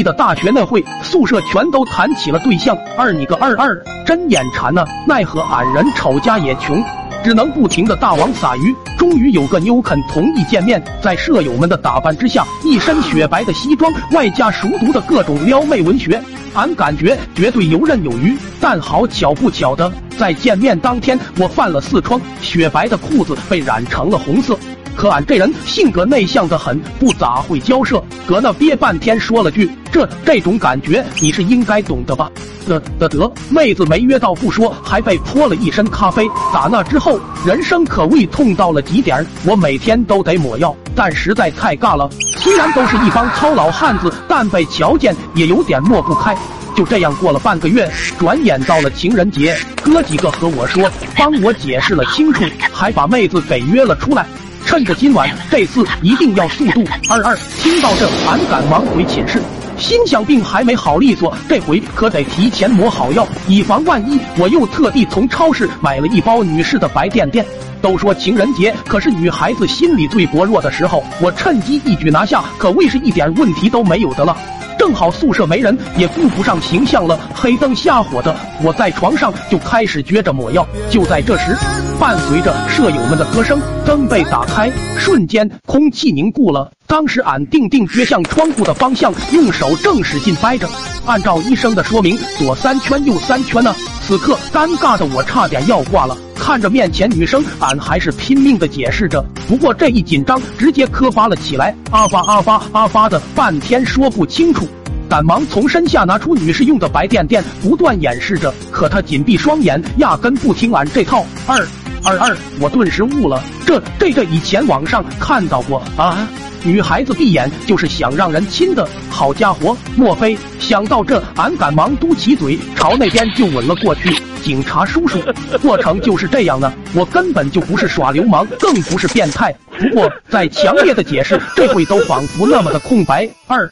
密的大学那会，宿舍全都谈起了对象。二你个二二，真眼馋呐！奈何俺人丑家也穷。只能不停的大网撒鱼，终于有个妞肯同意见面。在舍友们的打扮之下，一身雪白的西装，外加熟读的各种撩妹文学，俺感觉绝对游刃有余。但好巧不巧的，在见面当天，我犯了四疮，雪白的裤子被染成了红色。可俺这人性格内向的很，不咋会交涉，搁那憋半天，说了句：“这这种感觉你是应该懂的吧？”得得得，妹子没约到不说，还被泼了一身咖啡。打那之后，人生可谓痛到了极点，我每天都得抹药，但实在太尬了。虽然都是一帮糙老汉子，但被瞧见也有点抹不开。就这样过了半个月，转眼到了情人节，哥几个和我说，帮我解释了清楚，还把妹子给约了出来。趁着今晚，这次一定要速度。二二，听到这，俺赶忙回寝室，心想病还没好利索，这回可得提前抹好药，以防万一。我又特地从超市买了一包女士的白垫垫。都说情人节可是女孩子心里最薄弱的时候，我趁机一举拿下，可谓是一点问题都没有的了。正好宿舍没人，也顾不上形象了，黑灯瞎火的，我在床上就开始撅着抹药。就在这时，伴随着舍友们的歌声，灯被打开，瞬间空气凝固了。当时俺定定撅向窗户的方向，用手正使劲掰着，按照医生的说明，左三圈右三圈呢。此刻尴尬的我差点要挂了。看着面前女生，俺还是拼命的解释着。不过这一紧张，直接磕巴了起来，啊发啊发啊发的，半天说不清楚。赶忙从身下拿出女士用的白垫垫，不断掩饰着。可她紧闭双眼，压根不听俺这套。二二二，我顿时悟了，这这这以前网上看到过啊。女孩子闭眼就是想让人亲的，好家伙！莫非想到这，俺赶忙嘟起嘴，朝那边就吻了过去。警察叔叔，过程就是这样的，我根本就不是耍流氓，更不是变态。不过再强烈的解释，这会都仿佛那么的空白。二。